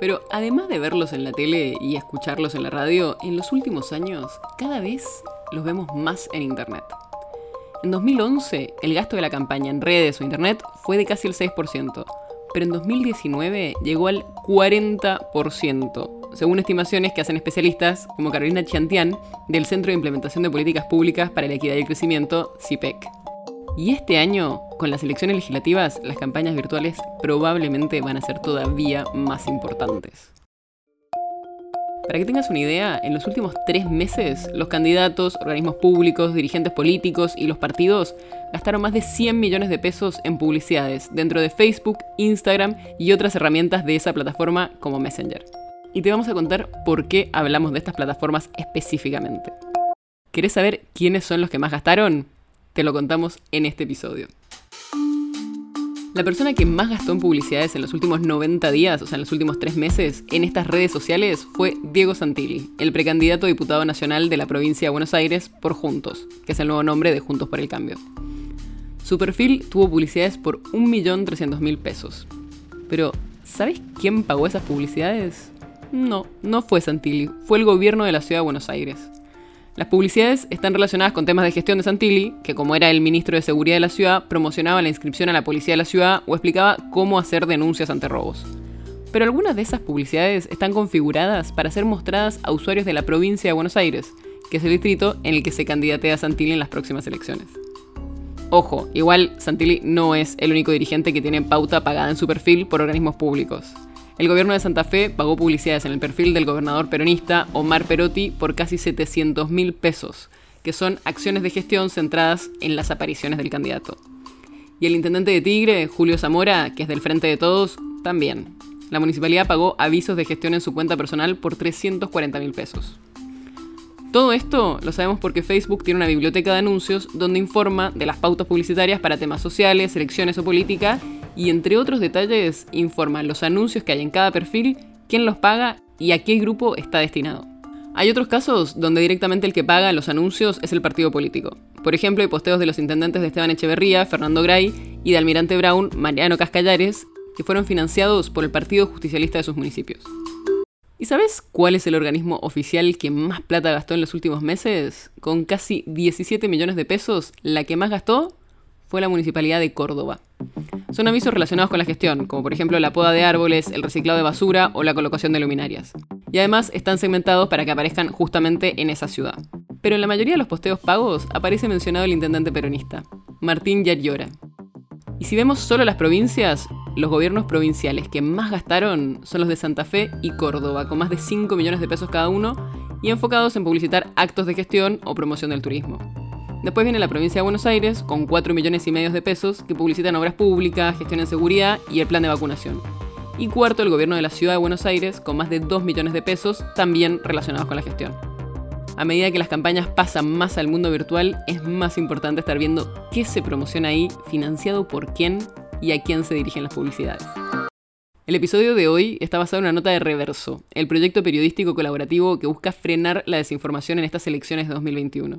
Pero además de verlos en la tele y escucharlos en la radio, en los últimos años cada vez los vemos más en Internet. En 2011, el gasto de la campaña en redes o Internet fue de casi el 6%, pero en 2019 llegó al 40%, según estimaciones que hacen especialistas como Carolina Chantian del Centro de Implementación de Políticas Públicas para la Equidad y el Crecimiento, CIPEC. Y este año, con las elecciones legislativas, las campañas virtuales probablemente van a ser todavía más importantes. Para que tengas una idea, en los últimos tres meses, los candidatos, organismos públicos, dirigentes políticos y los partidos gastaron más de 100 millones de pesos en publicidades dentro de Facebook, Instagram y otras herramientas de esa plataforma como Messenger. Y te vamos a contar por qué hablamos de estas plataformas específicamente. ¿Querés saber quiénes son los que más gastaron? Te lo contamos en este episodio. La persona que más gastó en publicidades en los últimos 90 días, o sea, en los últimos tres meses, en estas redes sociales fue Diego Santilli, el precandidato a diputado nacional de la provincia de Buenos Aires por Juntos, que es el nuevo nombre de Juntos por el Cambio. Su perfil tuvo publicidades por 1.300.000 pesos. Pero, ¿sabes quién pagó esas publicidades? No, no fue Santilli, fue el gobierno de la ciudad de Buenos Aires. Las publicidades están relacionadas con temas de gestión de Santilli, que como era el ministro de Seguridad de la ciudad, promocionaba la inscripción a la policía de la ciudad o explicaba cómo hacer denuncias ante robos. Pero algunas de esas publicidades están configuradas para ser mostradas a usuarios de la provincia de Buenos Aires, que es el distrito en el que se candidatea Santilli en las próximas elecciones. Ojo, igual Santilli no es el único dirigente que tiene pauta pagada en su perfil por organismos públicos. El gobierno de Santa Fe pagó publicidades en el perfil del gobernador peronista Omar Perotti por casi 700 mil pesos, que son acciones de gestión centradas en las apariciones del candidato. Y el intendente de Tigre, Julio Zamora, que es del Frente de Todos, también. La municipalidad pagó avisos de gestión en su cuenta personal por 340 mil pesos. Todo esto lo sabemos porque Facebook tiene una biblioteca de anuncios donde informa de las pautas publicitarias para temas sociales, elecciones o política y entre otros detalles informa los anuncios que hay en cada perfil, quién los paga y a qué grupo está destinado. Hay otros casos donde directamente el que paga los anuncios es el partido político. Por ejemplo, hay posteos de los intendentes de Esteban Echeverría, Fernando Gray y de Almirante Brown, Mariano Cascallares, que fueron financiados por el Partido Justicialista de sus municipios. ¿Y sabes cuál es el organismo oficial que más plata gastó en los últimos meses? Con casi 17 millones de pesos, la que más gastó fue la Municipalidad de Córdoba. Son avisos relacionados con la gestión, como por ejemplo la poda de árboles, el reciclado de basura o la colocación de luminarias. Y además están segmentados para que aparezcan justamente en esa ciudad. Pero en la mayoría de los posteos pagos aparece mencionado el intendente peronista, Martín Yarriora. Y si vemos solo las provincias, los gobiernos provinciales que más gastaron son los de Santa Fe y Córdoba, con más de 5 millones de pesos cada uno y enfocados en publicitar actos de gestión o promoción del turismo. Después viene la provincia de Buenos Aires, con 4 millones y medio de pesos, que publicitan obras públicas, gestión en seguridad y el plan de vacunación. Y cuarto, el gobierno de la ciudad de Buenos Aires, con más de 2 millones de pesos, también relacionados con la gestión. A medida que las campañas pasan más al mundo virtual, es más importante estar viendo qué se promociona ahí, financiado por quién y a quién se dirigen las publicidades. El episodio de hoy está basado en una nota de Reverso, el proyecto periodístico colaborativo que busca frenar la desinformación en estas elecciones de 2021.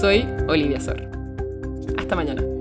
Soy Olivia Sor. Hasta mañana.